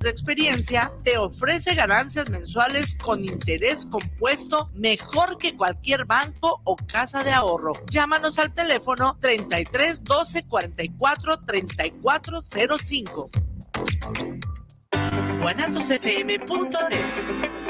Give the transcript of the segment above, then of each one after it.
de experiencia, te ofrece ganancias mensuales con interés compuesto mejor que cualquier banco o casa de ahorro. Llámanos al teléfono 33 12 44 34 05. guanatosfm.net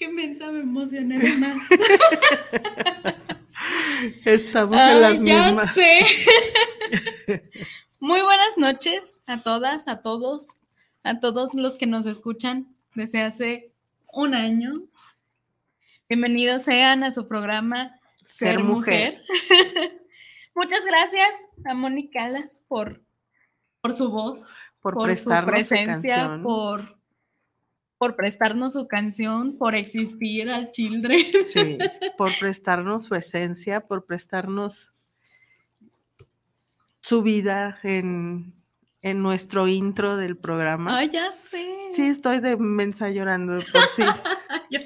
Qué mensa, me emocioné más. Estamos en las ya mismas. sé. Muy buenas noches a todas, a todos, a todos los que nos escuchan desde hace un año. Bienvenidos sean a su programa Ser Ser, Mujer. Mujer. Muchas gracias a Mónica Alas por, por su voz, por, por su presencia, por, por prestarnos su canción, por existir al Children. Sí, por prestarnos su esencia, por prestarnos su vida en, en nuestro intro del programa. Ay, ya sé. Sí, estoy de mensa llorando de por sí. Yo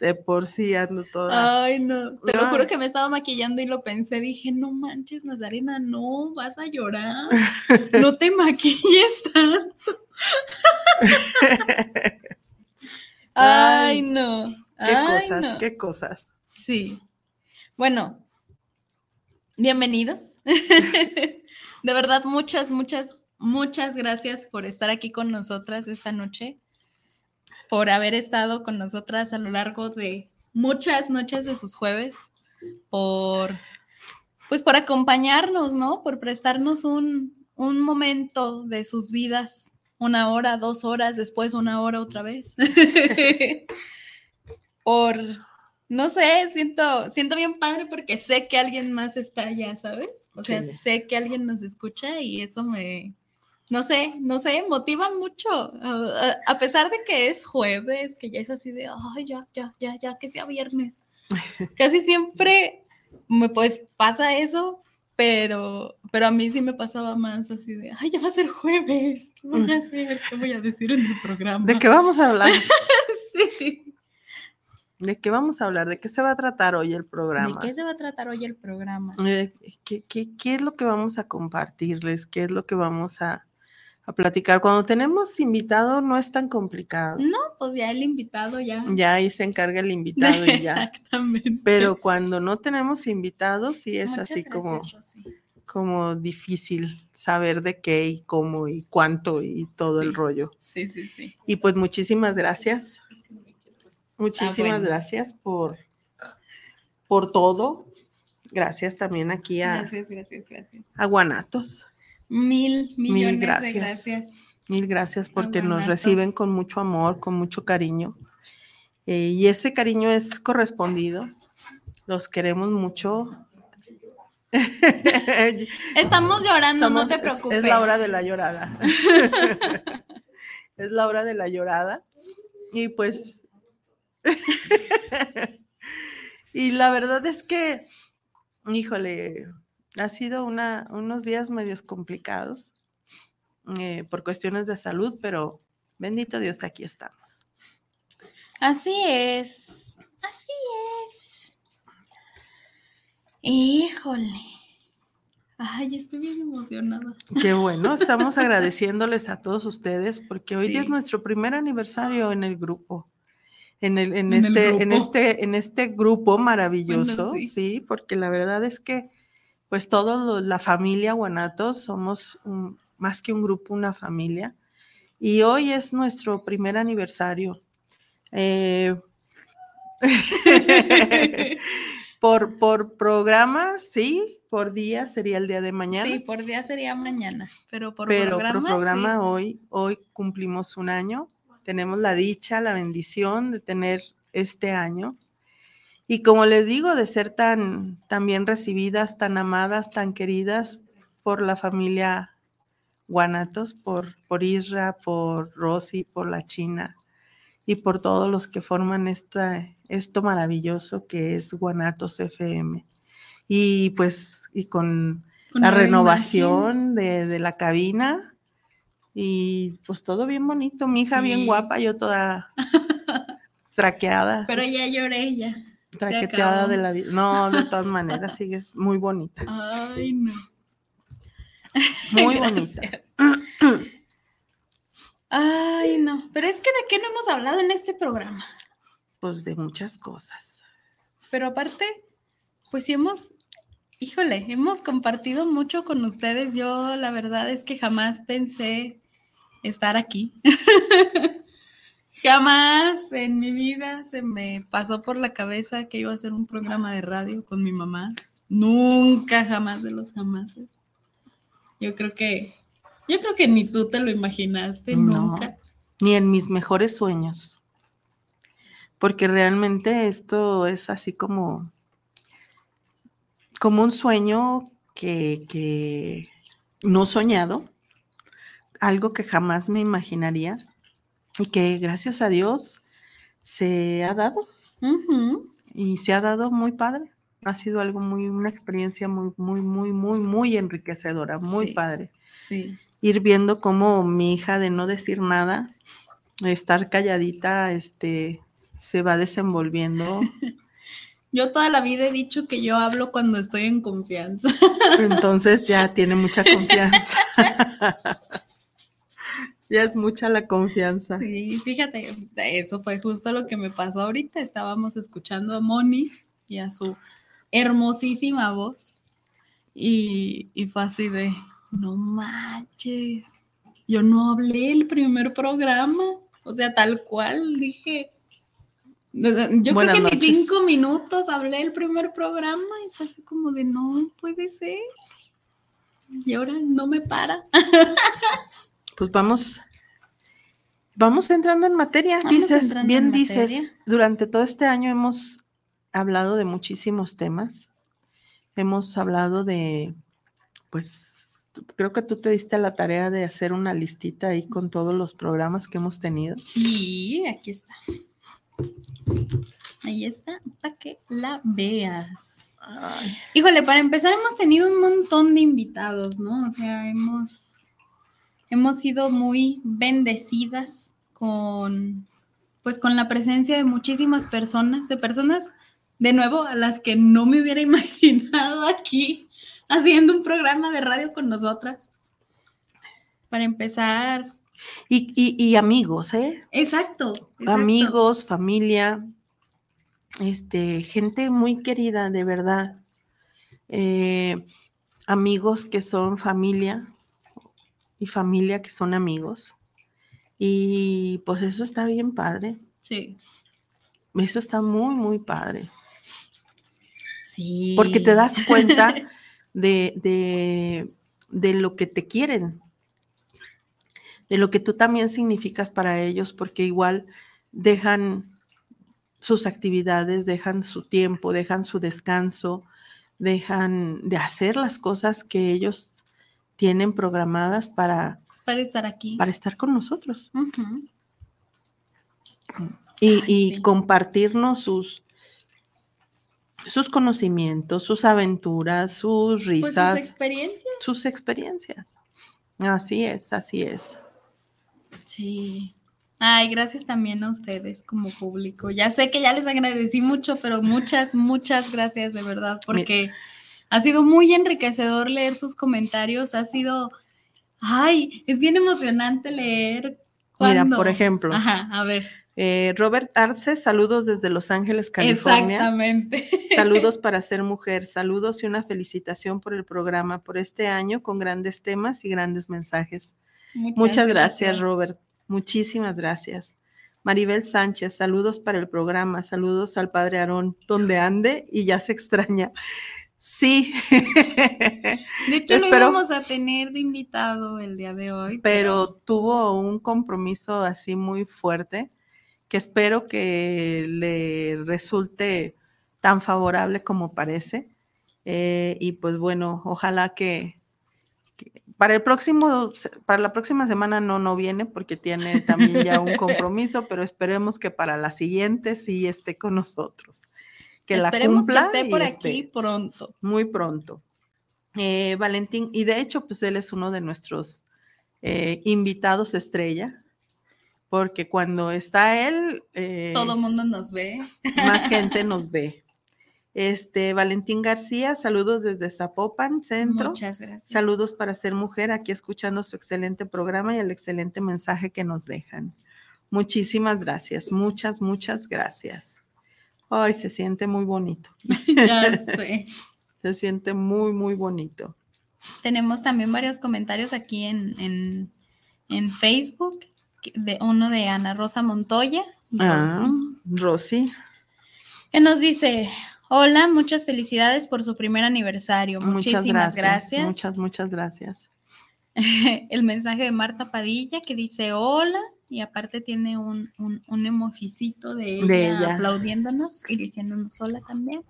de por sí ando toda. Ay, no. Te lo juro que me estaba maquillando y lo pensé. Dije, no manches, Nazarena, no, vas a llorar. No te maquilles tanto. Ay, no. qué Ay, cosas, no. qué cosas. Sí. Bueno, bienvenidos. De verdad, muchas, muchas, muchas gracias por estar aquí con nosotras esta noche, por haber estado con nosotras a lo largo de muchas noches de sus jueves, por, pues, por acompañarnos, ¿no? Por prestarnos un, un momento de sus vidas, una hora, dos horas, después una hora otra vez. por, no sé, siento, siento bien padre porque sé que alguien más está allá, ¿sabes? O sea, Sí. sé que alguien nos escucha y eso me, no sé, no sé, motiva mucho. A, a- a pesar de que es jueves, que ya es así de, ay, ya, ya, ya, ya, que sea viernes. Casi siempre me pues pasa eso, pero, pero a mí sí me pasaba más así de, ay, ya va a ser jueves, ¿qué voy a hacer? ¿Qué voy a decir en el programa? ¿De qué vamos a hablar? Sí. ¿De qué vamos a hablar? ¿De qué se va a tratar hoy el programa? ¿De qué se va a tratar hoy el programa? Eh, ¿qué, qué, qué es lo que vamos a compartirles? ¿Qué es lo que vamos a, a platicar? Cuando tenemos invitado no es tan complicado. No, pues ya el invitado ya. Ya ahí se encarga el invitado y ya. Exactamente. Pero cuando no tenemos invitados, sí es Muchas así como, Rosy. como difícil saber de qué y cómo y cuánto y todo el rollo. Sí, sí, sí. Y pues muchísimas gracias. Muchísimas bueno. gracias por, por todo. Gracias también aquí a, Gracias, gracias, gracias. a Guanatos. Mil millones de gracias. gracias. Mil gracias porque nos reciben con mucho amor, con mucho cariño. Eh, y ese cariño es correspondido. Los queremos mucho. Estamos llorando, Somos- no te es- preocupes. Es, la hora de la llorada. es la hora de la llorada. Y pues. y la verdad es que, híjole, ha sido una, unos días medios complicados eh, por cuestiones de salud, pero bendito Dios, aquí estamos. Así es. Así es. Híjole. Ay, estoy bien emocionada. Qué bueno, estamos agradeciéndoles a todos ustedes porque hoy es nuestro primer aniversario en el grupo. En, el, en, En el este, en, este, en este grupo maravilloso, sí. sí. porque la verdad es que pues todos la familia Guanatos somos un- más que un grupo, una familia. Y hoy es nuestro primer aniversario. Eh, por, por programa, sí, por día sería el día de mañana. Sí, por día sería mañana, pero por pero programa, por programa sí. hoy, hoy cumplimos un año. Tenemos la dicha, la bendición de tener este año. Y como les digo, de ser tan, tan bien recibidas, tan amadas, tan queridas por la familia Guanatos, por, por Isra, por Rosy, por la China y por todos los que forman esta, esto maravilloso que es Guanatos FM. Y pues, y con Con la renovación de, de la cabina y pues todo bien bonito, mi hija bien guapa, yo toda traqueada, Pero ya lloré ya. Traqueteada de la vida. No, de todas maneras, sigues muy bonita, Ay, no. muy bonita. Ay, no. Pero es que de qué no hemos hablado en este programa. Pues de muchas cosas. Pero aparte, pues sí hemos, híjole, hemos compartido mucho con ustedes. Yo la verdad es que jamás pensé estar aquí. Jamás en mi vida se me pasó por la cabeza que iba a hacer un programa de radio con mi mamá. Nunca, jamás de los jamases. Yo creo que, yo creo que ni tú te lo imaginaste, No. nunca. Ni en mis mejores sueños. Porque realmente esto es así como, como un sueño que, que no soñado, algo que jamás me imaginaría y que gracias a Dios se ha dado y se ha dado muy padre. Ha sido algo muy, una experiencia muy, muy, muy, muy, muy enriquecedora, muy Sí. padre. Sí. Ir viendo cómo mi hija de no decir nada, de estar calladita, este, se va desenvolviendo. Yo toda la vida he dicho que yo hablo cuando estoy en confianza. Entonces ya tiene mucha confianza. ya es mucha la confianza. Sí, fíjate, eso fue justo lo que me pasó ahorita. Estábamos escuchando a Moni y a su hermosísima voz. Y, y fue así de, no manches, yo no hablé el primer programa. O sea, tal cual, dije. Yo Buenas creo que noches. ni cinco minutos hablé el primer programa y fue así como de, no puede ser. Y ahora no me para. Pues vamos, vamos entrando en materia. Vamos dices, bien en dices, materia. durante todo este año hemos hablado de muchísimos temas. Hemos hablado de, pues, creo que tú te diste la tarea de hacer una listita ahí con todos los programas que hemos tenido. Sí, aquí está. Ahí está, para que la veas. Ay, Híjole, para empezar hemos tenido un montón de invitados, ¿no? O sea, hemos, hemos sido muy bendecidas con, pues, con la presencia de muchísimas personas, de personas, de nuevo, a las que no me hubiera imaginado aquí haciendo un programa de radio con nosotras. Para empezar, Y, y- y amigos, ¿eh? exacto. exacto. Amigos, familia, este, gente muy querida, de verdad. Eh, amigos que son familia y familia que son amigos. Y pues eso está bien padre. Sí. Eso está muy, muy padre. Sí. Porque te das cuenta de, de, de lo que te quieren, de lo que tú también significas para ellos, porque igual dejan sus actividades, dejan su tiempo, dejan su descanso, dejan de hacer las cosas que ellos tienen programadas para, Para estar aquí. para estar con nosotros y, Ay, y sí. compartirnos sus, sus conocimientos, sus aventuras, sus Pues risas. sus experiencias. sus experiencias. Así es, así es. Sí. Ay, gracias también a ustedes como público. Ya sé que ya les agradecí mucho, pero muchas, muchas gracias de verdad, porque ha sido muy enriquecedor leer sus comentarios. Ha sido, ay, es bien emocionante leer. Mira, por ejemplo, Ajá, a ver. eh, Robert Arce, saludos desde Los Ángeles, California. Exactamente. Saludos para ser mujer, saludos y una felicitación por el programa, por este año con grandes temas y grandes mensajes. Muchas gracias, Robert. Muchísimas gracias. Maribel Sánchez, saludos para el programa, saludos al padre Aarón, donde ande y ya se extraña. Sí, De hecho, lo íbamos a tener de invitado el día de hoy. pero tuvo un compromiso así muy fuerte que espero que le resulte tan favorable como parece. Eh, y pues bueno, ojalá que, que para el próximo, para la próxima semana no, no viene porque tiene también ya un compromiso, pero esperemos que para la siguiente sí esté con nosotros. Que Esperemos la cumpla que esté por esté aquí pronto. muy pronto. Eh, Valentín, y de hecho, pues él es uno de nuestros eh, invitados estrella, porque cuando está él, eh, Todo mundo nos ve. más gente nos ve. Este, Valentín García, saludos desde Zapopan, Centro. Muchas gracias. Saludos para ser mujer, aquí escuchando su excelente programa y el excelente mensaje que nos dejan. Muchísimas gracias, muchas, muchas gracias. Ay, se siente muy bonito, Ya sé. se siente muy, muy bonito. Tenemos también varios comentarios aquí en, en, en Facebook de uno de Ana Rosa Montoya. Ah, Rosy. Que nos dice, hola, muchas felicidades por su primer aniversario. Muchas Muchísimas gracias. gracias. Muchas, muchas gracias. El mensaje de Marta Padilla que dice hola y aparte tiene un, un, un emojicito de ella, De ella. aplaudiéndonos y diciéndonos hola también.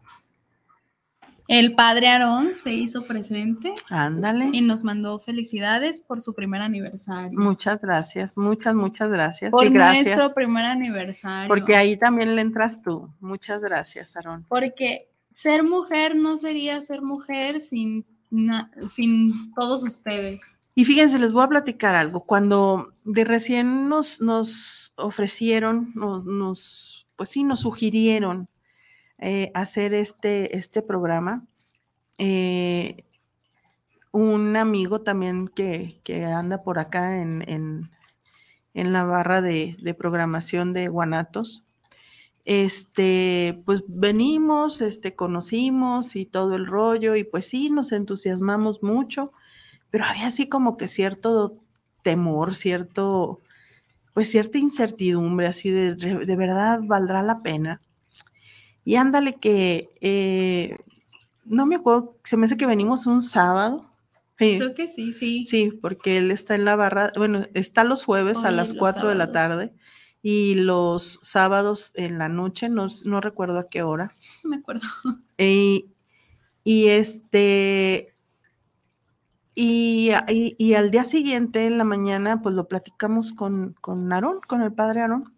El padre Aarón se hizo presente Ándale. y nos mandó felicidades por su primer aniversario. Muchas gracias, muchas, muchas gracias. por y gracias. nuestro primer aniversario. Porque ahí también le entras tú. Muchas gracias, Aarón. Porque ser mujer no sería ser mujer sin, sin todos ustedes. Y fíjense, les voy a platicar algo. Cuando de recién nos, nos ofrecieron, nos, pues sí, nos sugirieron eh, hacer este, este programa, eh, un amigo también que, que anda por acá en, en- en la barra de, de programación de Guanatos, este, pues venimos, este, conocimos y todo el rollo, y pues sí, nos entusiasmamos mucho pero había así como que cierto temor, cierto, pues cierta incertidumbre, así de, de verdad valdrá la pena. Y ándale que, eh, no me acuerdo, se me hace que venimos un sábado. Sí, Creo que sí, sí. sí, porque él está en la barra, bueno, está los jueves a las los 4 de la tarde y los sábados en la noche, no, no recuerdo a qué hora. No me acuerdo. Y, y este, y, y- y al día siguiente, en la mañana, pues lo platicamos con, con Aarón, con el padre Aarón.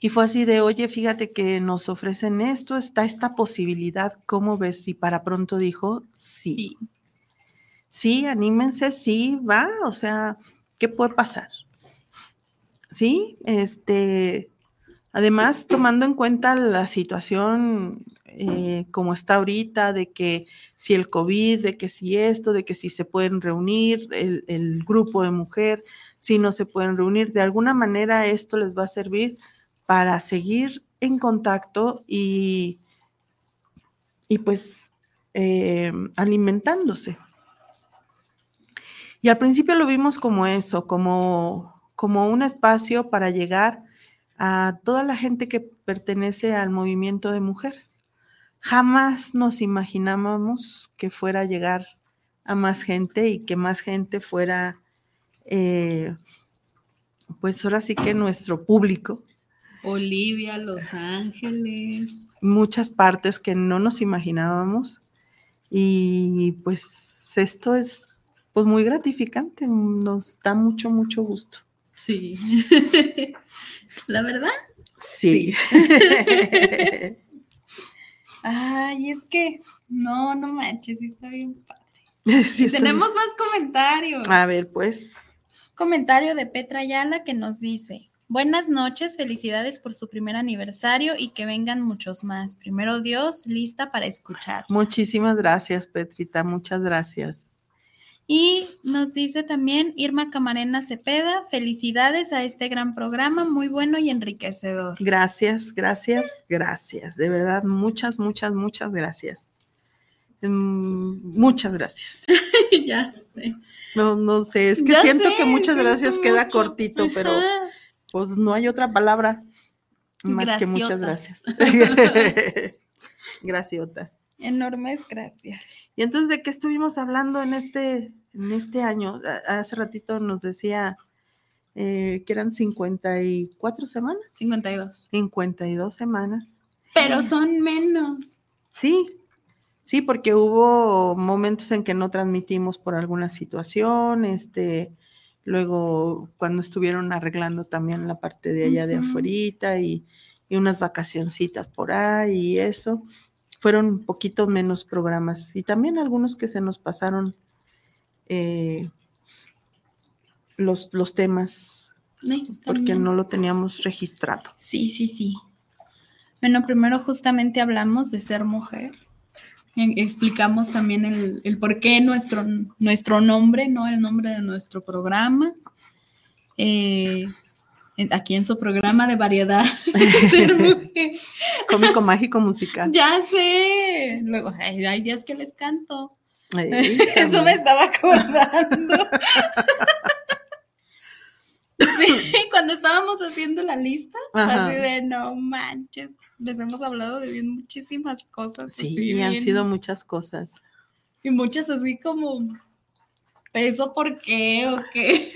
Y fue así de, oye, fíjate que nos ofrecen esto, está esta posibilidad, ¿cómo ves? Y para pronto dijo, sí, Sí. sí, anímense, sí, va, o sea, ¿qué puede pasar? Sí, este, además, tomando en cuenta la situación eh, como está ahorita, de que si el COVID, de que si esto, de que si se pueden reunir el, grupo de mujer, si no se pueden reunir, de alguna manera esto les va a servir para seguir en contacto y, y pues eh, alimentándose. Y al principio lo vimos como eso, como, como un espacio para llegar a toda la gente que pertenece al movimiento de mujer. Jamás nos imaginábamos que fuera a llegar a más gente y que más gente fuera, eh, pues ahora sí que nuestro público, Olivia, Los Ángeles. muchas partes que no nos imaginábamos y pues esto es pues muy gratificante, nos da mucho, mucho gusto. Sí. La verdad. Sí. Ay, es que no, no manches, está bien padre. Sí, Y está tenemos más comentarios. A ver, pues. Comentario de Petra Ayala que nos dice: Buenas noches, felicidades por su primer aniversario y que vengan muchos más. Primero Dios, lista para escuchar. Muchísimas gracias, Petrita, muchas gracias. Y nos dice también Irma Camarena Cepeda: Felicidades a este gran programa, muy bueno y enriquecedor. Gracias, gracias, gracias. De verdad, muchas, muchas, muchas gracias. Mm, muchas gracias. ya sé. No, no sé, es que Ya siento sé, que muchas gracias queda cortito, pero pues no hay otra palabra más que muchas gracias. Graciotas. Enormes gracias. Y entonces, ¿de qué estuvimos hablando en este, en este año? Hace ratito nos decía eh, que eran 54 semanas, 52. 52 semanas. Pero son menos. Sí, sí, porque hubo momentos en que no transmitimos por alguna situación, este, luego cuando estuvieron arreglando también la parte de allá de Ujú. afuerita y, y unas vacacioncitas por ahí y eso, fueron un poquito menos programas y también algunos que se nos pasaron eh, los, los temas Sí, porque no lo teníamos registrado. Sí, sí, sí. Bueno, primero justamente hablamos de ser mujer. En- Explicamos también el, el por qué nuestro, nuestro nombre, ¿no? El nombre de nuestro programa. Eh, aquí en su programa de variedad. ser mujer. Cómico mágico musical. Ya sé. Luego, ay, hay días que les canto. Eso me estaba acordando. Sí, cuando estábamos haciendo la lista, Ajá. así de no manches, les hemos hablado de bien muchísimas cosas. Sí, así han bien- sido muchas cosas. Y muchas así como, ¿eso por qué o qué?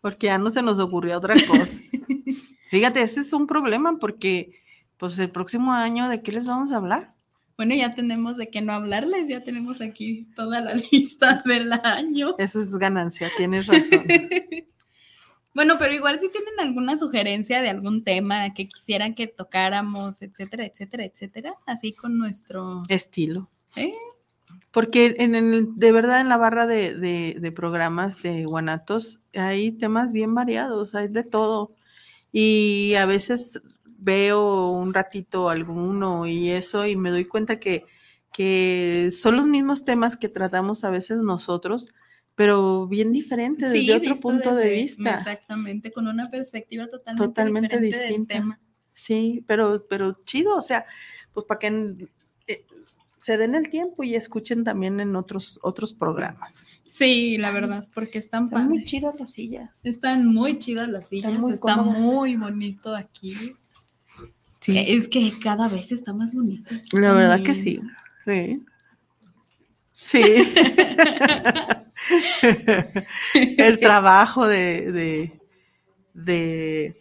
Porque ya no se nos ocurrió otra cosa. Fíjate, ese es un problema porque, pues, el próximo año, ¿de qué les vamos a hablar? Bueno, ya tenemos de qué no hablarles, ya tenemos aquí toda la lista del año. Eso es ganancia, tienes razón. Bueno, pero igual si tienen alguna sugerencia de algún tema que quisieran que tocáramos, etcétera, etcétera, etcétera, así con nuestro... Estilo. ¿Eh? Porque en el, de verdad en la barra de, de- de programas de Guanatos hay temas bien variados, hay de todo. Y a veces veo un ratito alguno y eso y me doy cuenta que, que son los mismos temas que tratamos a veces nosotros, pero bien diferentes, desde Sí, otro punto de vista. Exactamente, con una perspectiva totalmente, Totalmente diferente del distinta. tema. Sí, pero, pero chido, o sea, pues para que eh, se den el tiempo y escuchen también en otros, otros programas. Sí, la verdad, porque están Están muy chidas las sillas. Están muy chidas las sillas, muy está cómodas. muy bonito aquí. Sí, Es que cada vez está más bonito. la verdad que sí. Sí. Sí. el trabajo de, de, de,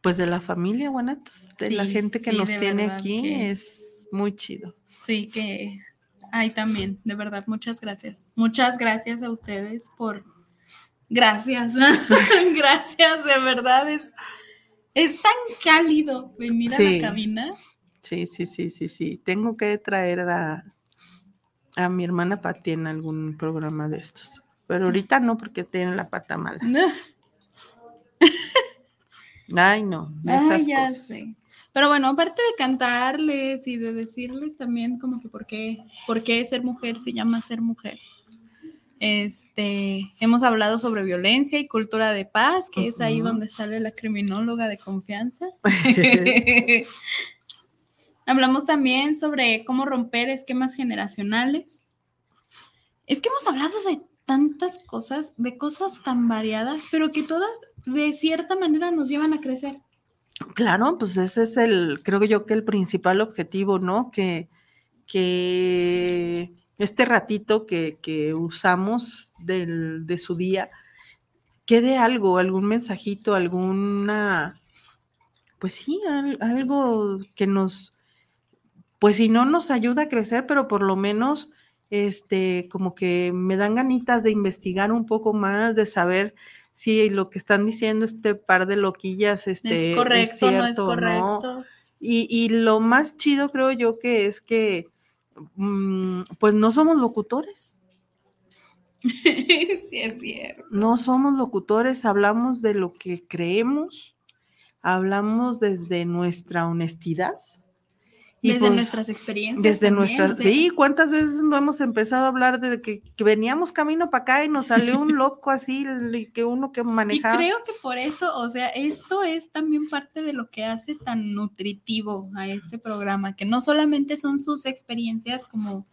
pues de la familia Guanatos, de la gente que sí, nos tiene aquí, que- es muy chido. Sí, que hay también, de verdad, muchas gracias. Muchas gracias a ustedes por... Gracias, gracias, de verdad, es, es tan cálido venir a la cabina. Sí, sí, sí, sí, sí. Tengo que traer a, a mi hermana Pati en algún programa de estos. Pero ahorita no, porque tiene la pata mala. No, Ay, no. Ay, ya cosas. sé. Pero bueno, aparte de cantarles y de decirles también como que por qué, por qué ser mujer se llama ser mujer. Este, hemos hablado sobre violencia y cultura de paz, que es ahí donde sale la criminóloga de confianza. Hablamos también sobre cómo romper esquemas generacionales. Es que hemos hablado de tantas cosas, de cosas tan variadas, pero que todas de cierta manera nos llevan a crecer. Claro, pues ese es el, creo yo que el principal objetivo, ¿no? Que, que este ratito que, que usamos del, de su día quede algo, algún mensajito, alguna, pues sí, al- algo que nos, pues si no nos ayuda a crecer, pero por lo menos, este, como que me dan ganitas de investigar un poco más, de saber si lo que están diciendo este par de loquillas, este, es correcto, no es cierto o correcto. Y, y lo más chido creo yo que es que, pues no somos locutores. sí, es cierto. No somos locutores, hablamos de lo que creemos, hablamos desde nuestra honestidad. Y Desde pues, nuestras experiencias. Desde también, nuestras, sea, sí, ¿cuántas veces no hemos empezado a hablar de que, que veníamos camino para acá y nos salió un loco así, y que uno que Y manejaba? creo que por eso, o sea, esto es también parte de lo que hace tan nutritivo a este programa, que no solamente son sus experiencias como,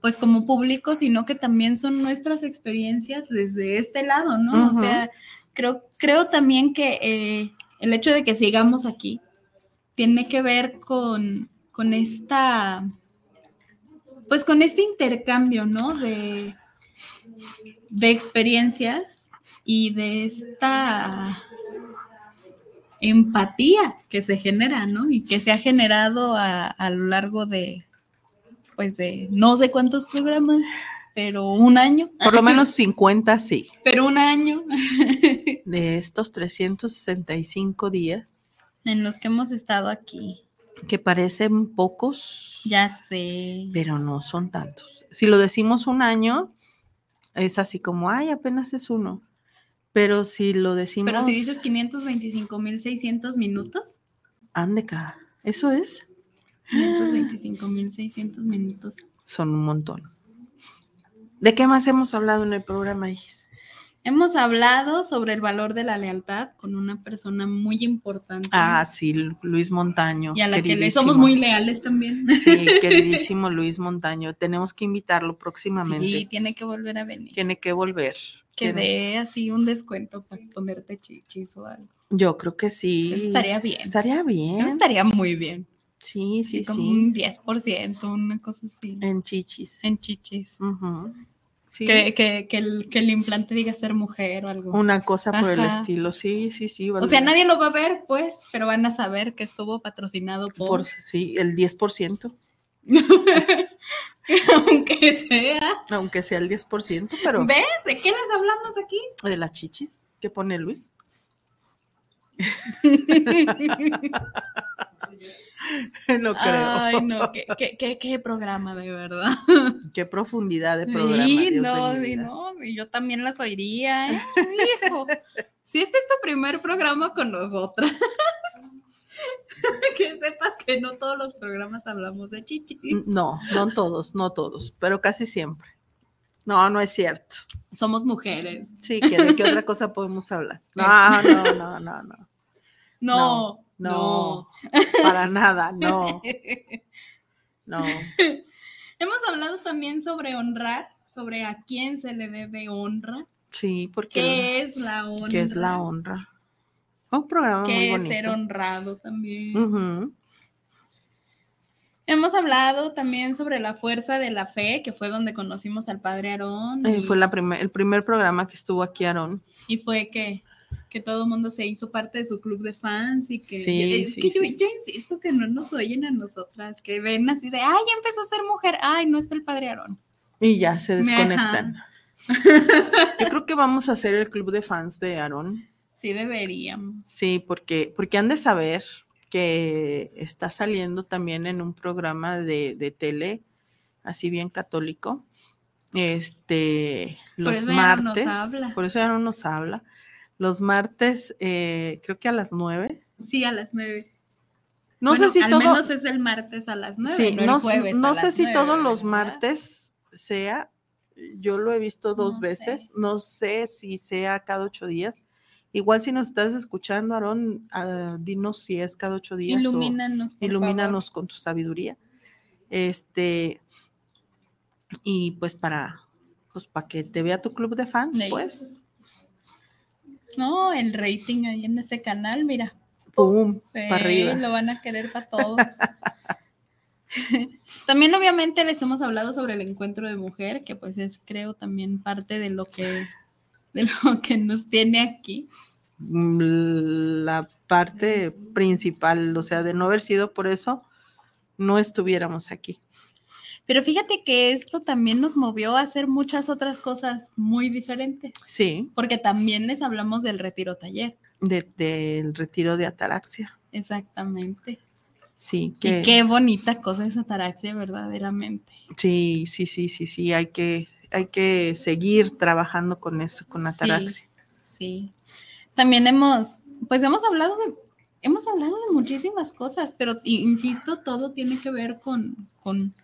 pues como público, sino que también son nuestras experiencias desde este lado, ¿no? O sea, creo, creo también que eh, el hecho de que sigamos aquí tiene que ver con, con esta, pues con este intercambio, ¿no? De, de experiencias y de esta empatía que se genera, ¿no? Y que se ha generado a, a lo largo de, pues de no sé cuántos programas, pero un año, Por lo menos 50, sí. pero un año De estos 365 días, en los que hemos estado aquí. Que parecen pocos, Ya sé. pero no son tantos. Si lo decimos un año, es así como, ay, apenas es uno. Pero si lo decimos. Pero si dices 525.600 minutos, Andeca, eso es. 525.600 minutos. Son un montón. ¿De qué más hemos hablado en el programa, Igis? Hemos hablado sobre el valor de la lealtad con una persona muy importante. Ah, sí, Lu- Luis Montaño. y a la que le somos muy leales también. Sí, queridísimo Luis Montaño. Tenemos que invitarlo próximamente. Sí, tiene que volver a venir. Tiene que volver. que tiene- dé así un descuento para ponerte chichis o algo. Yo creo que sí. Eso estaría bien. Estaría bien. Eso estaría muy bien. Sí, Sí, sí, como sí. un 10%, una cosa así. En chichis. En chichis. Ujú. Sí. Que, que, que, el, que el implante diga ser mujer o algo. Una cosa por el estilo. Sí, sí, sí. O sea, nadie lo va a ver, pues, pero van a saber que estuvo patrocinado por. Por, sí, el 10%, Aunque sea. aunque sea el 10%, pero ¿Ves? ¿De qué les hablamos aquí? de las chichis que pone Luis. no creo. Ay, no, qué, qué, qué, qué programa, de verdad. Qué profundidad de programa. Sí, Dios no, sí, no, y yo también las oiría, ¿eh? hijo. Si este es tu primer programa con nosotras, que sepas que no todos los programas hablamos de chichi. No, no todos, no todos, pero casi siempre. No, no es cierto. Somos mujeres. Sí, que de qué otra cosa podemos hablar. No, no, no, no, no. No, No, no. Para nada, no. No. Hemos hablado también sobre honrar, sobre a quién se le debe honra, Sí, porque qué es la honra, ¿qué es la honra? Un programa muy qué es bonito. ser honrado también. Hemos hablado también sobre la fuerza de la fe, que fue donde conocimos al padre Aarón. Eh, Fue la primer, el primer programa que estuvo aquí, Aarón. y fue que, que todo el mundo se hizo parte de su club de fans y que Sí, es sí, que yo, sí. yo insisto que no nos oyen a nosotras, que ven así de, ay, ya empezó a ser mujer, ay, no está el padre Aarón. Y ya se desconectan. Yo creo que vamos a hacer el club de fans de Aarón. Sí deberíamos. Sí, porque, porque han de saber que está saliendo también en un programa de, de tele, así bien católico. Este, los eso ya no nos martes, habla. por eso ya no nos habla. Los martes, eh, creo que a las nueve. Sí, a las nueve. No Bueno, sé si al todo. menos es el martes a las nueve, Sí, no, no, el jueves. no a sé si todos los ¿verdad? martes sea. Yo lo he visto dos No veces. sé. No sé si sea cada ocho días. Igual si nos estás escuchando, Aarón, ah, dinos si es cada ocho días. Ilumínanos, por ilumínanos con tu sabiduría. Este, y pues para, pues para que te vea tu club de fans, Sí. pues. No, el rating ahí en este canal, mira. pum, Sí, para arriba. lo van a querer para todo. también obviamente les hemos hablado sobre el encuentro de mujer, que pues es creo también parte de lo que de lo que nos tiene aquí. Mm, La parte principal, o sea, de no haber sido por eso, no estuviéramos aquí. Pero fíjate que esto también nos movió a hacer muchas otras cosas muy diferentes, Sí, porque también les hablamos del retiro taller. de- del retiro de ataraxia. Exactamente. Sí, que Y qué bonita cosa es ataraxia, verdaderamente. sí, sí, sí, sí, sí, hay que, hay que seguir trabajando con eso, con ataraxia. Sí. También hemos, pues hemos hablado de, hemos hablado de muchísimas cosas, pero insisto, todo tiene que ver con, con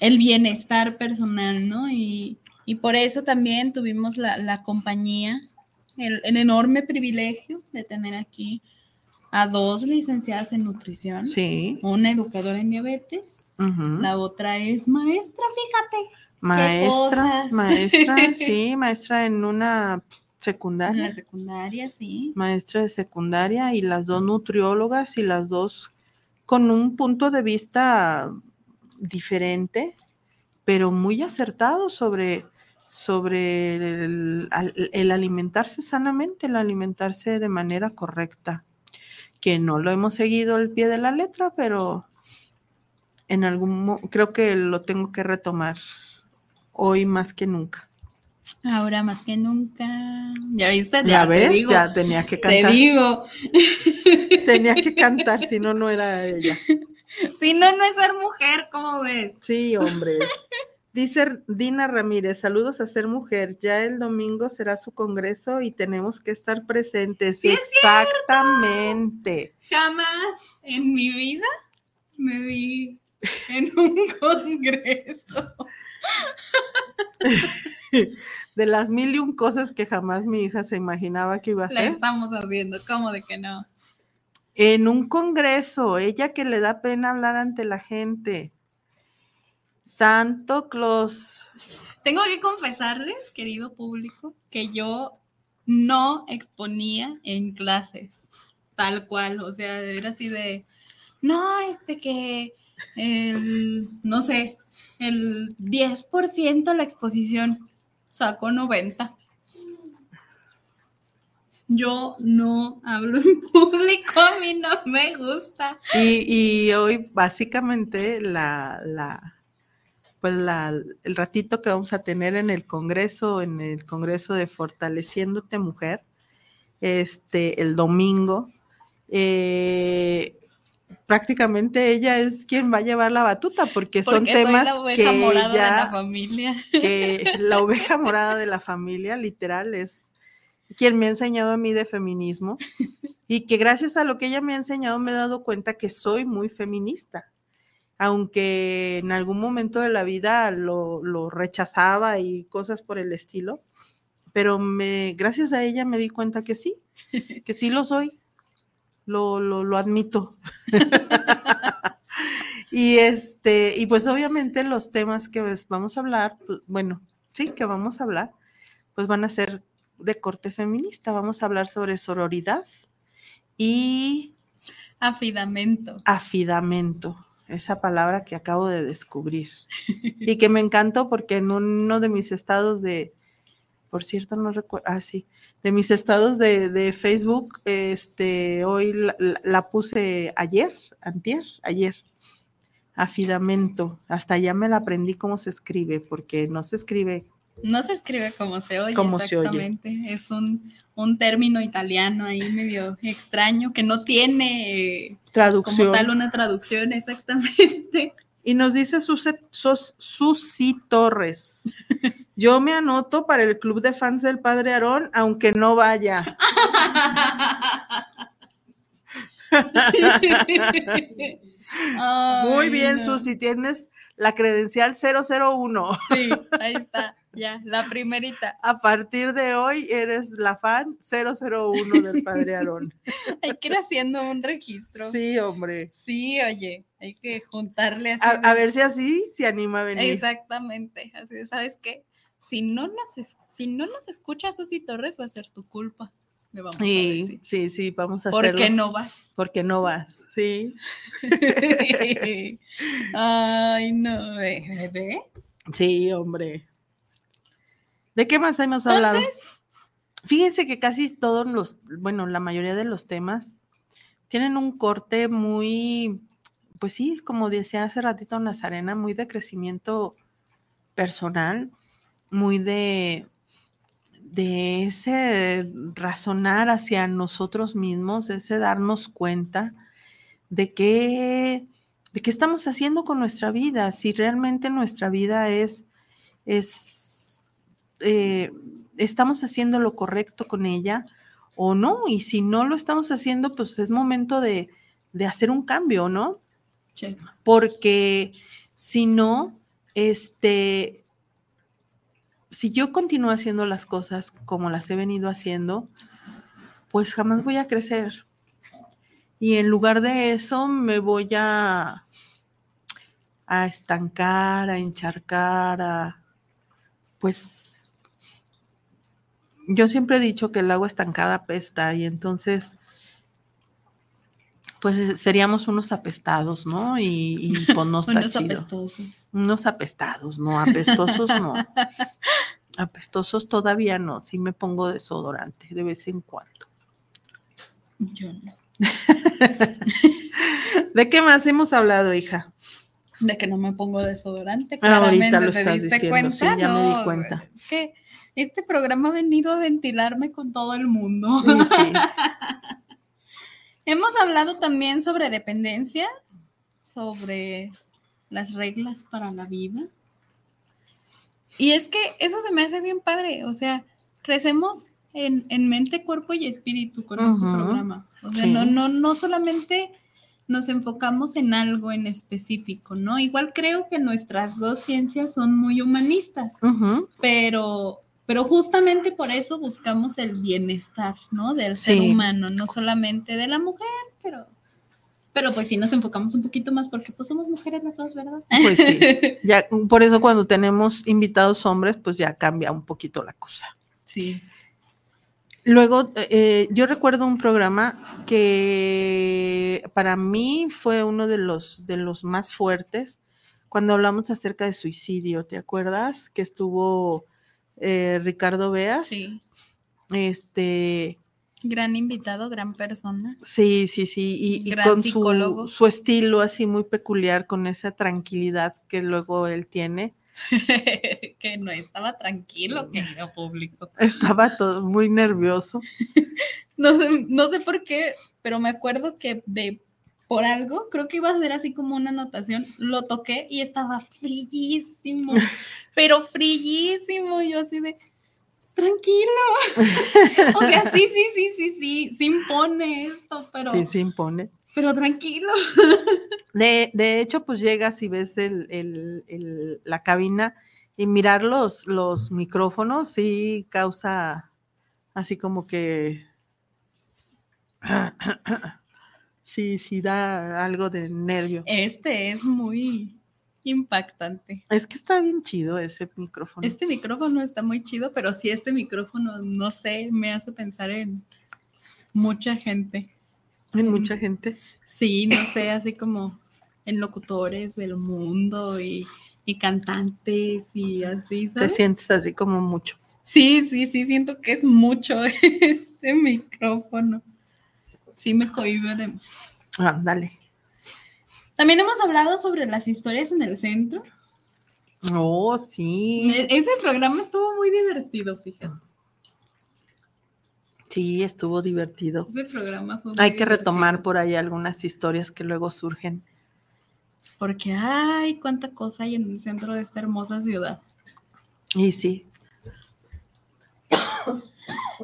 el bienestar personal, ¿no? Y, y por eso también tuvimos la, la compañía, el, el enorme privilegio de tener aquí a dos licenciadas en nutrición, Sí. una educadora en diabetes, la otra es maestra, fíjate. Maestra, maestra, sí, maestra en una En secundaria, la secundaria, sí. maestra de secundaria y las dos nutriólogas y las dos con un punto de vista diferente, pero muy acertado sobre, sobre el, al- el alimentarse sanamente, el alimentarse de manera correcta, que no lo hemos seguido al pie de la letra, pero en algún creo que lo tengo que retomar hoy más que nunca. Ahora más que nunca. ¿Ya viste? Ya, te ves, digo, ya tenía que te cantar. digo. Tenía que cantar, si no, no era ella. Si no, no es ser mujer, ¿cómo ves? Sí, hombre. Dice Dina Ramírez, saludos a ser mujer. Ya el domingo será su congreso y tenemos que estar presentes. Sí, es Exactamente. Jamás en mi vida me vi en un congreso. De las mil y un cosas que jamás mi hija se imaginaba que iba a La hacer. estamos haciendo, ¿cómo de que no? En un congreso, ella que le da pena hablar ante la gente. Santo Claus. Tengo que confesarles, querido público, que yo no exponía en clases, tal cual, o sea, era así de, no, este que, el, no sé, el 10% la exposición sacó 90. Yo no hablo en público, a mí no me gusta. Y, y hoy básicamente la, la, pues la, el ratito que vamos a tener en el Congreso, en el Congreso de Fortaleciéndote Mujer, este, el domingo, eh, prácticamente ella es quien va a llevar la batuta porque, son temas la oveja que morada de la familia. que la oveja morada de la familia, literal, es quien me ha enseñado a mí de feminismo y que gracias a lo que ella me ha enseñado me he dado cuenta que soy muy feminista, aunque en algún momento de la vida lo, lo rechazaba y cosas por el estilo, pero me, gracias a ella me di cuenta que sí, que sí lo soy, lo, lo, lo admito. Y este, y pues obviamente los temas que vamos a hablar, bueno, sí, que vamos a hablar, pues van a ser de corte feminista. Vamos a hablar sobre sororidad y Afidamento. afidamento, esa palabra que acabo de descubrir y que me encantó porque en uno de mis estados de, por cierto, no recuerdo, ah, sí, de mis estados de, de Facebook, este, hoy la, la- la puse ayer, antier, ayer, afidamento, hasta ya me la aprendí cómo se escribe, porque no se escribe, No se escribe como se oye, Como se oye. exactamente. Es un, un término italiano ahí medio extraño que no tiene eh, traducción. como tal una traducción exactamente. Y nos dice Susi, Susi Torres. Yo me anoto para el club de fans del padre Aarón, aunque no vaya. Muy bien. Susi, tienes la credencial 001. Sí, ahí está, ya, la primerita. A partir de hoy eres la fan 001 del padre Aarón. Hay que ir haciendo un registro. Sí, Sí, hombre. oye, hay que juntarle así. A, a ver si así se anima a venir. Exactamente, así ¿sabes qué? Si no nos, si no nos escucha Susi Torres, va a ser tu culpa. Le vamos a Sí, decir. sí, sí, vamos a ¿Por hacerlo. qué no vas? Porque no vas. Sí. Ay, no, ve. Sí, hombre. ¿De qué más hemos hablado? Entonces, Fíjense que casi todos los, bueno, la mayoría de los temas tienen un corte muy, pues sí, como decía hace ratito Nazarena, muy de crecimiento personal, muy de, de ese razonar hacia nosotros mismos, ese darnos cuenta de qué, de qué estamos haciendo con nuestra vida, si realmente nuestra vida es, es eh, estamos haciendo lo correcto con ella o no, y si no lo estamos haciendo, pues es momento de, de hacer un cambio, ¿no? che, Porque si no, este, si yo continúo haciendo las cosas como las he venido haciendo, pues jamás voy a crecer. Y en lugar de eso me voy a, a estancar, a encharcar, a, pues yo siempre he dicho que el agua estancada apesta y entonces pues eh, seríamos unos apestados, ¿no? Y, y pues no está unos chido. apestosos. Unos apestados, no, apestosos no. Apestosos todavía no, sí me pongo desodorante de vez en cuando. Yo no. ¿De qué más hemos hablado, hija? De que no me pongo desodorante. Ah, ahorita lo ¿te estás diciendo, cuenta? sí, ya me di cuenta. Es que este programa ha venido a ventilarme con todo el mundo. Sí, sí. Hemos hablado también sobre dependencia, sobre las reglas para la vida. Y es que eso se me hace bien padre, o sea, crecemos en, en mente, cuerpo y espíritu con este Ujú, programa. O sea, sí. no, no, no solamente nos enfocamos en algo en específico, ¿no? Igual creo que nuestras dos ciencias son muy humanistas pero, pero justamente por eso buscamos el bienestar, ¿no? Del ser humano, no solamente de la mujer, pero, Pero pues sí nos enfocamos un poquito más porque pues somos mujeres las dos, ¿verdad? Pues sí. Ya, por eso cuando tenemos invitados hombres, pues ya cambia un poquito la cosa. Sí. Luego, eh, yo recuerdo un programa que para mí fue uno de los, de los más fuertes cuando hablamos acerca de suicidio, ¿te acuerdas? Que estuvo eh, Ricardo Beas. Sí. Este, Gran invitado, gran persona. sí, sí, sí, y, y Gran con psicólogo. su, su estilo así muy peculiar, con esa tranquilidad que luego él tiene. que no estaba tranquilo, querido público. Estaba todo muy nervioso. No sé, no sé por qué, pero me acuerdo que de por algo, creo que iba a ser así como una anotación, lo toqué y estaba frillísimo, pero frillísimo, yo así de tranquilo. o sea, sí, sí, sí, sí, sí, sí impone esto, pero, Sí, se impone. pero tranquilo. De, de hecho, pues llegas y ves el, el- el- la cabina y mirar los, los micrófonos sí causa así como que... Sí, sí da algo de nervio. Este es muy impactante. Es que está bien chido ese micrófono. Este micrófono está muy chido, pero sí este micrófono, no sé, me hace pensar en mucha gente. Hay mucha gente. Sí, no sé, así como en locutores del mundo y, y cantantes y así, Te sientes así como mucho. Sí, sí, sí, siento que es mucho este micrófono. Sí, me cohibe de... Ah, dale. También hemos hablado sobre las historias en el centro. Oh, sí. Ese programa estuvo muy divertido, fíjate. Sí, estuvo divertido. Ese programa fue muy Hay que retomar por ahí algunas historias que luego surgen. Porque, ay, cuánta cosa hay en el centro de esta hermosa ciudad. Y sí,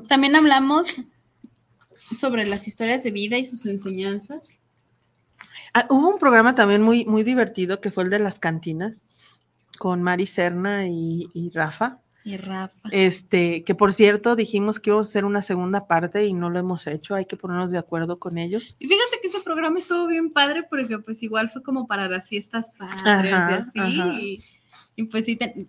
También hablamos sobre las historias de vida y sus enseñanzas. Ah, hubo un programa también muy, muy divertido que fue el de las cantinas con Mari Serna y, y Rafa. Y Rafa. Este, que por cierto dijimos que íbamos a hacer una segunda parte y no lo hemos hecho. Hay que ponernos de acuerdo con ellos. Y fíjate que ese programa estuvo bien padre porque pues igual fue como para las fiestas padres Ajá, y así. ajá. Y, y, pues sí, te-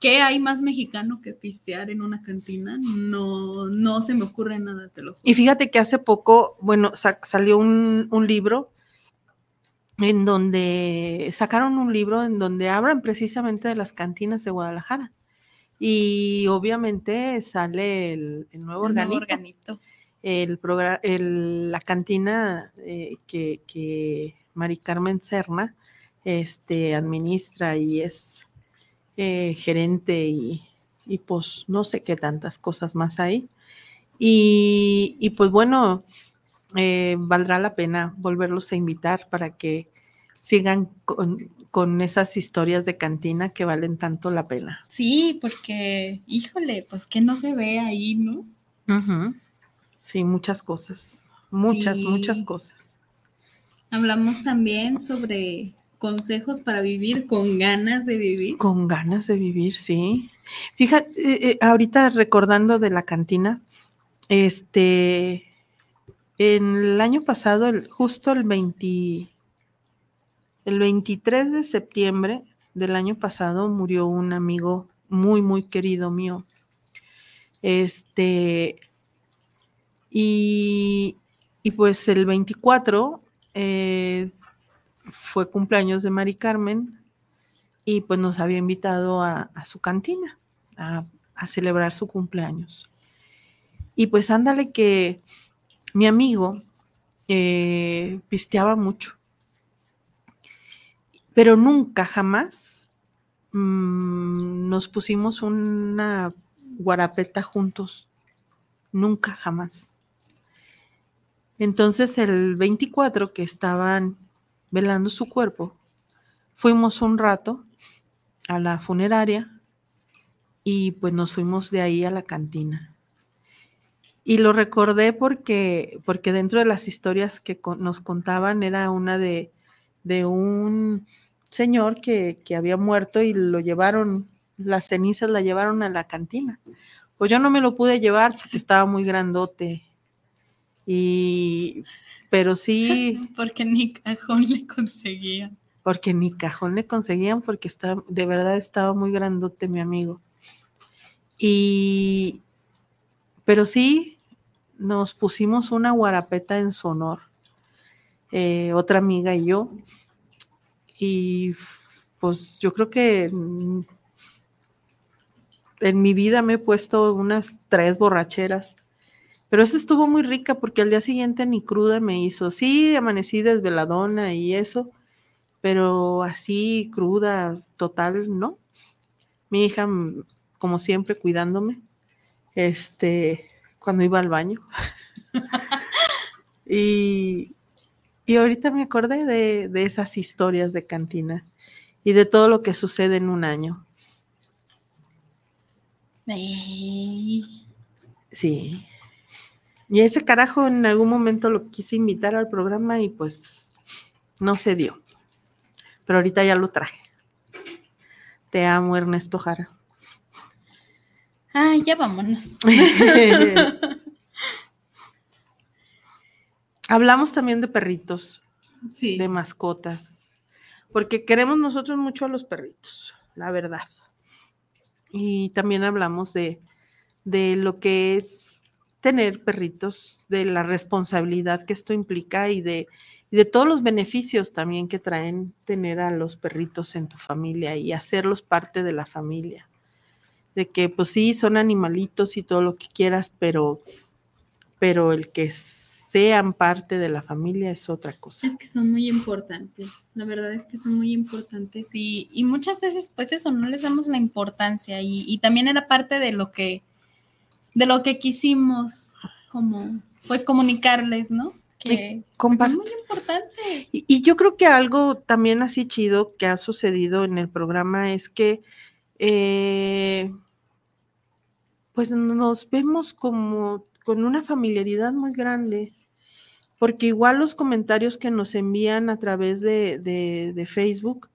¿qué hay más mexicano que pistear en una cantina? No, no se me ocurre nada, te lo juro. Y fíjate que hace poco, bueno, sa- salió un, un libro en donde sacaron un libro en donde hablan precisamente de las cantinas de Guadalajara. Y obviamente sale el, el nuevo Un nuevo organito. organito. el progra- el- la cantina eh, que, que Mari Carmen Serna este, administra y es eh, gerente y, y pues no sé qué tantas cosas más hay. Y, y, pues bueno, eh, valdrá la pena volverlos a invitar para que sigan con, con esas historias de cantina que valen tanto la pena. Sí, porque, híjole, pues que no se ve ahí, ¿no? Sí, muchas cosas, muchas, Sí. muchas cosas. Hablamos también sobre consejos para vivir con ganas de vivir. Con ganas de vivir, sí. Fíjate, eh, eh, ahorita recordando de la cantina, este, en el año pasado, justo el 20, el 23 de septiembre del año pasado murió un amigo muy, muy querido mío. Este, y, y pues el 24 eh, fue cumpleaños de Mari Carmen y pues nos había invitado a, su cantina a, a celebrar su cumpleaños. Y pues ándale que mi amigo eh, pisteaba mucho, pero nunca, jamás mm, nos pusimos una guarapeta juntos, nunca, jamás. Entonces el 24 que estaban velando su cuerpo, fuimos un rato a la funeraria y pues nos fuimos de ahí a la cantina. Y lo recordé porque, porque dentro de las historias que nos contaban era una de, de un señor que, que había muerto y lo llevaron, las cenizas la llevaron a la cantina. Pues yo no me lo pude llevar porque estaba muy grandote Y, pero sí. Porque ni cajón le conseguían. Porque ni cajón le conseguían, porque está, de verdad estaba muy grandote mi amigo. Y, pero sí, nos pusimos una guarapeta en su honor, eh, otra amiga y yo. Y pues yo creo que mm, en mi vida me he puesto unas tres borracheras. Pero esa estuvo muy rica porque al día siguiente ni cruda me hizo. Sí, amanecí desveladona y eso, pero así cruda, total, no. Mi hija, mm, como siempre, cuidándome, este, cuando iba al baño. y, y, ahorita me acordé de, de esas historias de cantina y de todo lo que sucede en un año. Sí. Y ese carajo en algún momento lo quise invitar al programa y pues no se dio. Pero ahorita ya lo traje. Te amo, Ernesto Jara. Ay, ya vámonos. Hablamos también de perritos, sí. de mascotas, porque queremos nosotros mucho a los perritos, la verdad. Y también hablamos de, de lo que es tener perritos, de la responsabilidad que esto implica y de, de todos los beneficios también que traen tener a los perritos en tu familia y hacerlos parte de la familia. De que pues sí, son animalitos y todo lo que quieras, pero, pero el que sean parte de la familia es otra cosa. Es que son muy importantes, la verdad es que son muy importantes y, y muchas veces pues eso, no les damos la importancia y, y, también era parte de lo que, de lo que quisimos como pues comunicarles, ¿no? Que pues, son muy importantes. Y, y, yo creo que algo también así chido que ha sucedido en el programa es que eh, pues nos vemos como con una familiaridad muy grande porque igual los comentarios que nos envían a través de, de, de Facebook,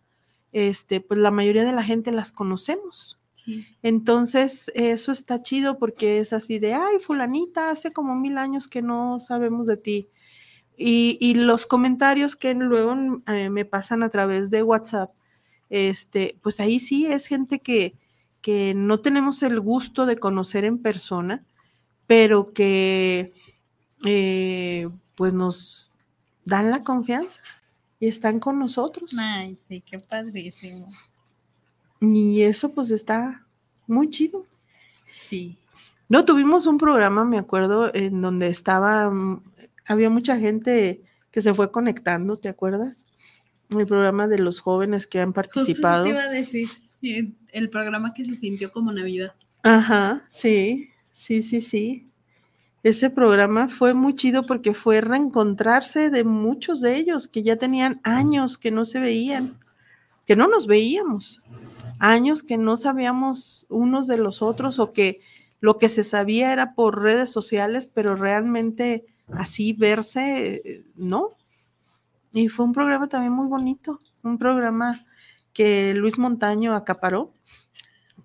este, pues la mayoría de la gente las conocemos. Sí. Entonces, eso está chido porque es así de, ay, fulanita, hace como mil años que no sabemos de ti. Y, y los comentarios que luego eh, me pasan a través de WhatsApp, este, pues ahí sí es gente que, que no tenemos el gusto de conocer en persona, pero que eh, pues nos dan la confianza y están con nosotros. Ay, sí, qué padrísimo. Y eso pues está muy chido. Sí. No, tuvimos un programa, me acuerdo, en donde estaba, mm, había mucha gente que se fue conectando, ¿te acuerdas? El programa de los jóvenes que han participado. Justo te iba a decir, el programa que se sintió como Navidad. Ajá, sí, sí, sí, sí ese programa fue muy chido porque fue reencontrarse de muchos de ellos que ya tenían años que no se veían, que no nos veíamos, años que no sabíamos unos de los otros o que lo que se sabía era por redes sociales, pero realmente así verse, no. Y fue un programa también muy bonito, un programa que Luis Montaño acaparó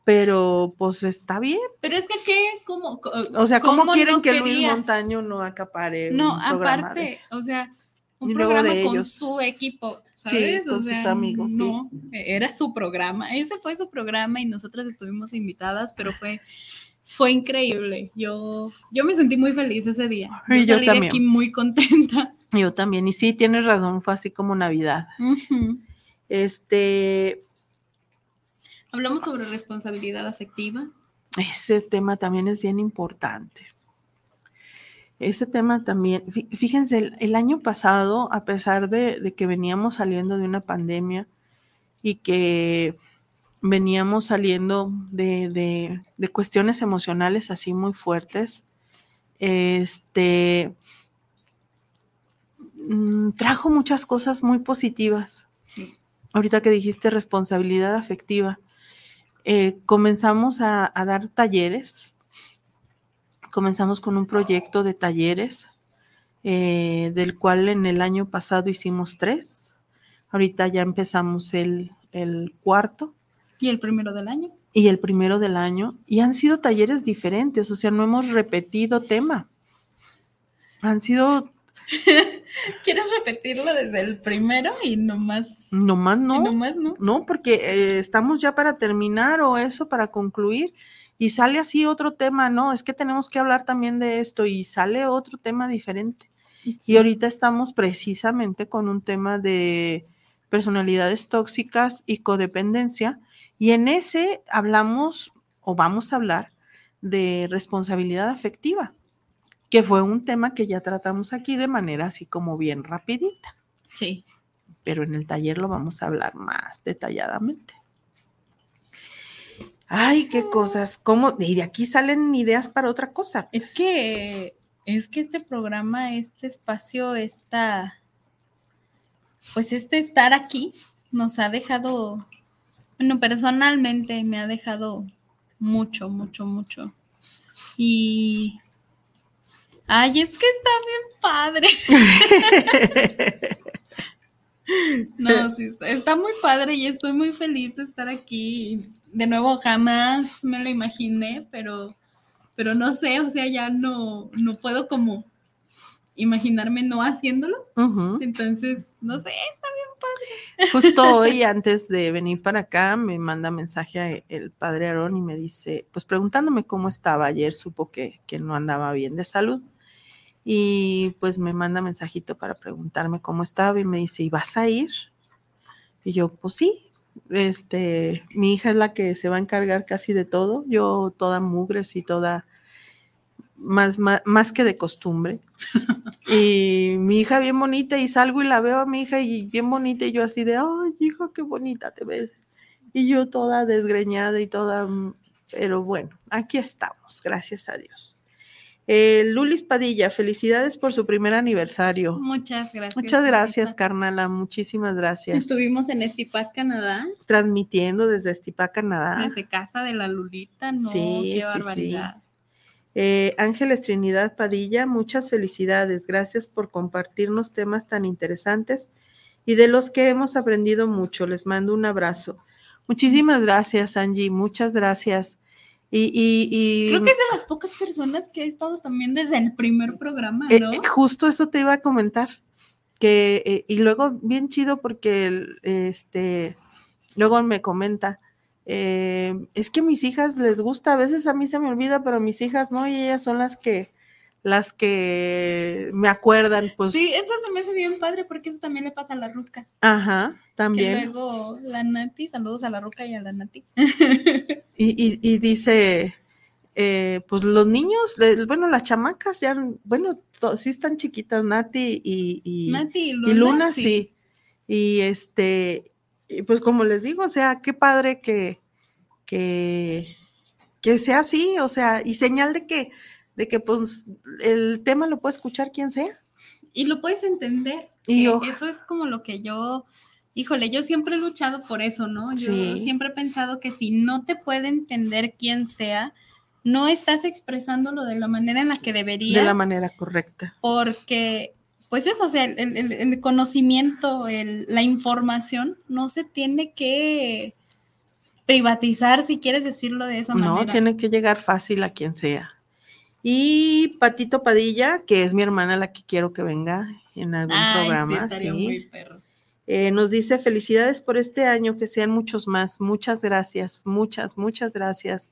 pero pues está bien. Pero es que, ¿qué? ¿Cómo? O sea, ¿cómo, ¿cómo quieren no que Luis Montaño no acapare? No, aparte, o sea, un programa con ellos. su equipo, ¿sabes? Sí, con o sea, sus amigos. No, sí. era su programa, ese fue su programa y nosotras estuvimos invitadas, pero fue fue increíble. Yo, yo me sentí muy feliz ese día. Yo, y yo salí también. de aquí muy contenta. Yo también. Y sí, tienes razón, fue así como Navidad. Uh -huh. Este, Hablamos sobre responsabilidad afectiva. Ese tema también es bien importante. Ese tema también, fíjense, el, el año pasado, a pesar de, de, que veníamos saliendo de una pandemia y que veníamos saliendo de, de, de cuestiones emocionales así muy fuertes, este mm, trajo muchas cosas muy positivas. Sí. Ahorita que dijiste responsabilidad afectiva, eh, comenzamos a, a, dar talleres. Comenzamos con un proyecto de talleres, eh, del cual en el año pasado hicimos tres. Ahorita ya empezamos el, el, cuarto. ¿Y el primero del año? Y el primero del año. Y han sido talleres diferentes, o sea, no hemos repetido tema. Han sido, ¿Quieres repetirlo desde el primero y nomás, nomás y no, nomás no? no, porque eh, estamos ya para terminar o eso, para concluir. Y sale así otro tema, no, es que tenemos que hablar también de esto y sale otro tema diferente. Y ahorita estamos precisamente con un tema de personalidades tóxicas y codependencia. Y en ese hablamos o vamos a hablar de responsabilidad afectiva, que fue un tema que ya tratamos aquí de manera así como bien rapidita. Sí. Pero en el taller lo vamos a hablar más detalladamente. Ay, qué cosas, cómo, y de aquí salen ideas para otra cosa. Es que, es que este programa, este espacio, esta, pues este estar aquí nos ha dejado, bueno, personalmente me ha dejado mucho, mucho, mucho. Y, ay, es que está bien padre. No, sí, está, está muy padre y estoy muy feliz de estar aquí. De nuevo, jamás me lo imaginé, pero, pero no sé, o sea, ya no, no puedo como imaginarme no haciéndolo. Entonces, no sé, está bien padre. Justo hoy, antes de venir para acá, me manda mensaje el padre Aarón y me dice, pues preguntándome cómo estaba. Ayer supo que, que no andaba bien de salud. Y pues me manda mensajito para preguntarme cómo estaba y me dice, ¿y vas a ir? Y yo, pues sí. Este, mi hija es la que se va a encargar casi de todo. Yo toda mugres y toda más, más, más que de costumbre. Y mi hija bien bonita y salgo y la veo a mi hija y bien bonita y yo así de, ay, hija, qué bonita te ves. Y yo toda desgreñada y toda, pero bueno, aquí estamos, gracias a Dios. Eh, Lulis Padilla, felicidades por su primer aniversario. Muchas gracias. Muchas gracias, carnala, muchísimas gracias. Estuvimos en Estipac, Canadá, Transmitiendo desde Estipá, Canadá. desde casa de la Lulita, no. Sí, qué sí. barbaridad. Eh, Ángeles Trinidad Padilla, muchas felicidades. Gracias por compartirnos temas tan interesantes y de los que hemos aprendido mucho. Les mando un abrazo. Muchísimas gracias, Angie. Muchas gracias. Y, y- y- Creo que es de las pocas personas que ha estado también desde el primer programa, eh, ¿no? eh, justo eso te iba a comentar. Que, eh, y luego, bien chido, porque el, este, luego me comenta. eh, es que a mis hijas les gusta, a veces a mí se me olvida, pero mis hijas no, y ellas son las que las que me acuerdan, pues, sí, eso se me hace bien padre porque eso también le pasa a la Ruca. ajá, Que también. luego la Nati, saludos a la Ruca y a la Nati. Y, y- y dice, eh, pues los niños, bueno, las chamacas ya, bueno, sí están chiquitas, Nati y, y, Nati y Luna. y Luna, sí. Y este, y pues como les digo, o sea, qué padre que, que, que sea así, o sea, y señal de que, de que pues el tema lo puede escuchar quien sea. Y lo puedes entender. Y yo- eso es como lo que yo, híjole, yo siempre he luchado por eso, ¿no? Yo Sí. siempre he pensado que si no te puede entender quien sea, no estás expresándolo de la manera en la que deberías. De la manera correcta. Porque, pues eso, o sea, el, el- el conocimiento, el- la información no se tiene que privatizar, si quieres decirlo de esa No, manera. tiene que llegar fácil a quien sea. Y Patito Padilla, que es mi hermana la que quiero que venga en algún Ay, sí, programa, estaría sí. muy perro. Eh, nos dice felicidades por este año, que sean muchos más. Muchas gracias, muchas, muchas gracias.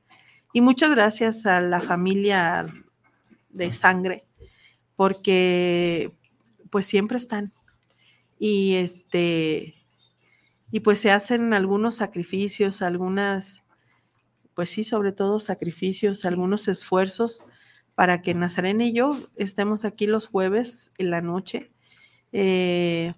Y muchas gracias a la familia de sangre, porque pues siempre están. Y este, y pues se hacen algunos sacrificios, algunas, pues sí, sobre todo sacrificios, algunos esfuerzos para que Nazarena y yo estemos aquí los jueves en la noche. eh,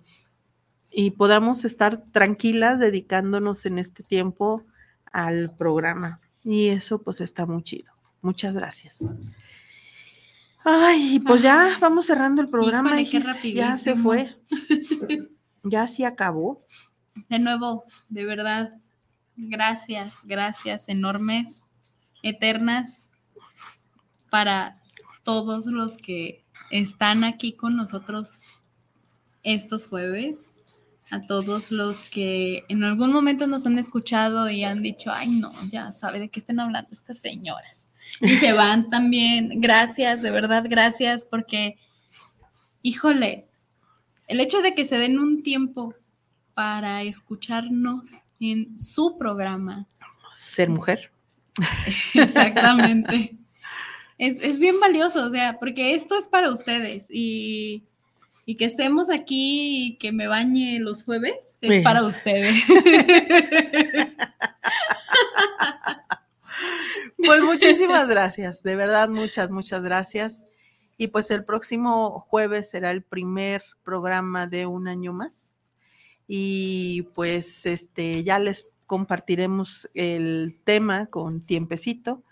y podamos estar tranquilas dedicándonos en este tiempo al programa. Y eso pues está muy chido. Muchas gracias. Ay, pues ya vamos cerrando el programa. Híjole, qué ya se fue. ya sí acabó. De nuevo, de verdad, gracias, gracias enormes, eternas, para todos los que están aquí con nosotros estos jueves, a todos los que en algún momento nos han escuchado y han dicho, ay no, ya sabe de qué están hablando estas señoras. Y se van también, gracias, de verdad, gracias, porque híjole, el hecho de que se den un tiempo para escucharnos en su programa. Ser mujer. Exactamente. Es, es, bien valioso, o sea, porque esto es para ustedes y, y que estemos aquí y que me bañe los jueves es para ustedes. Pues muchísimas gracias, de verdad muchas, muchas gracias. Y pues el próximo jueves será el primer programa de un año más. Y pues este ya les compartiremos el tema con tiempecito.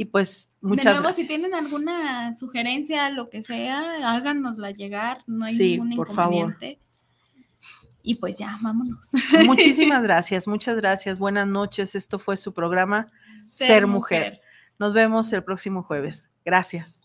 Y pues muchas De nuevo, gracias. si tienen alguna sugerencia, lo que sea, háganosla llegar, no hay sí, ningún por inconveniente. Favor. Y pues ya, vámonos. Muchísimas gracias, muchas gracias. Buenas noches. Esto fue su programa Ser, Ser mujer. mujer. Nos vemos el próximo jueves. Gracias.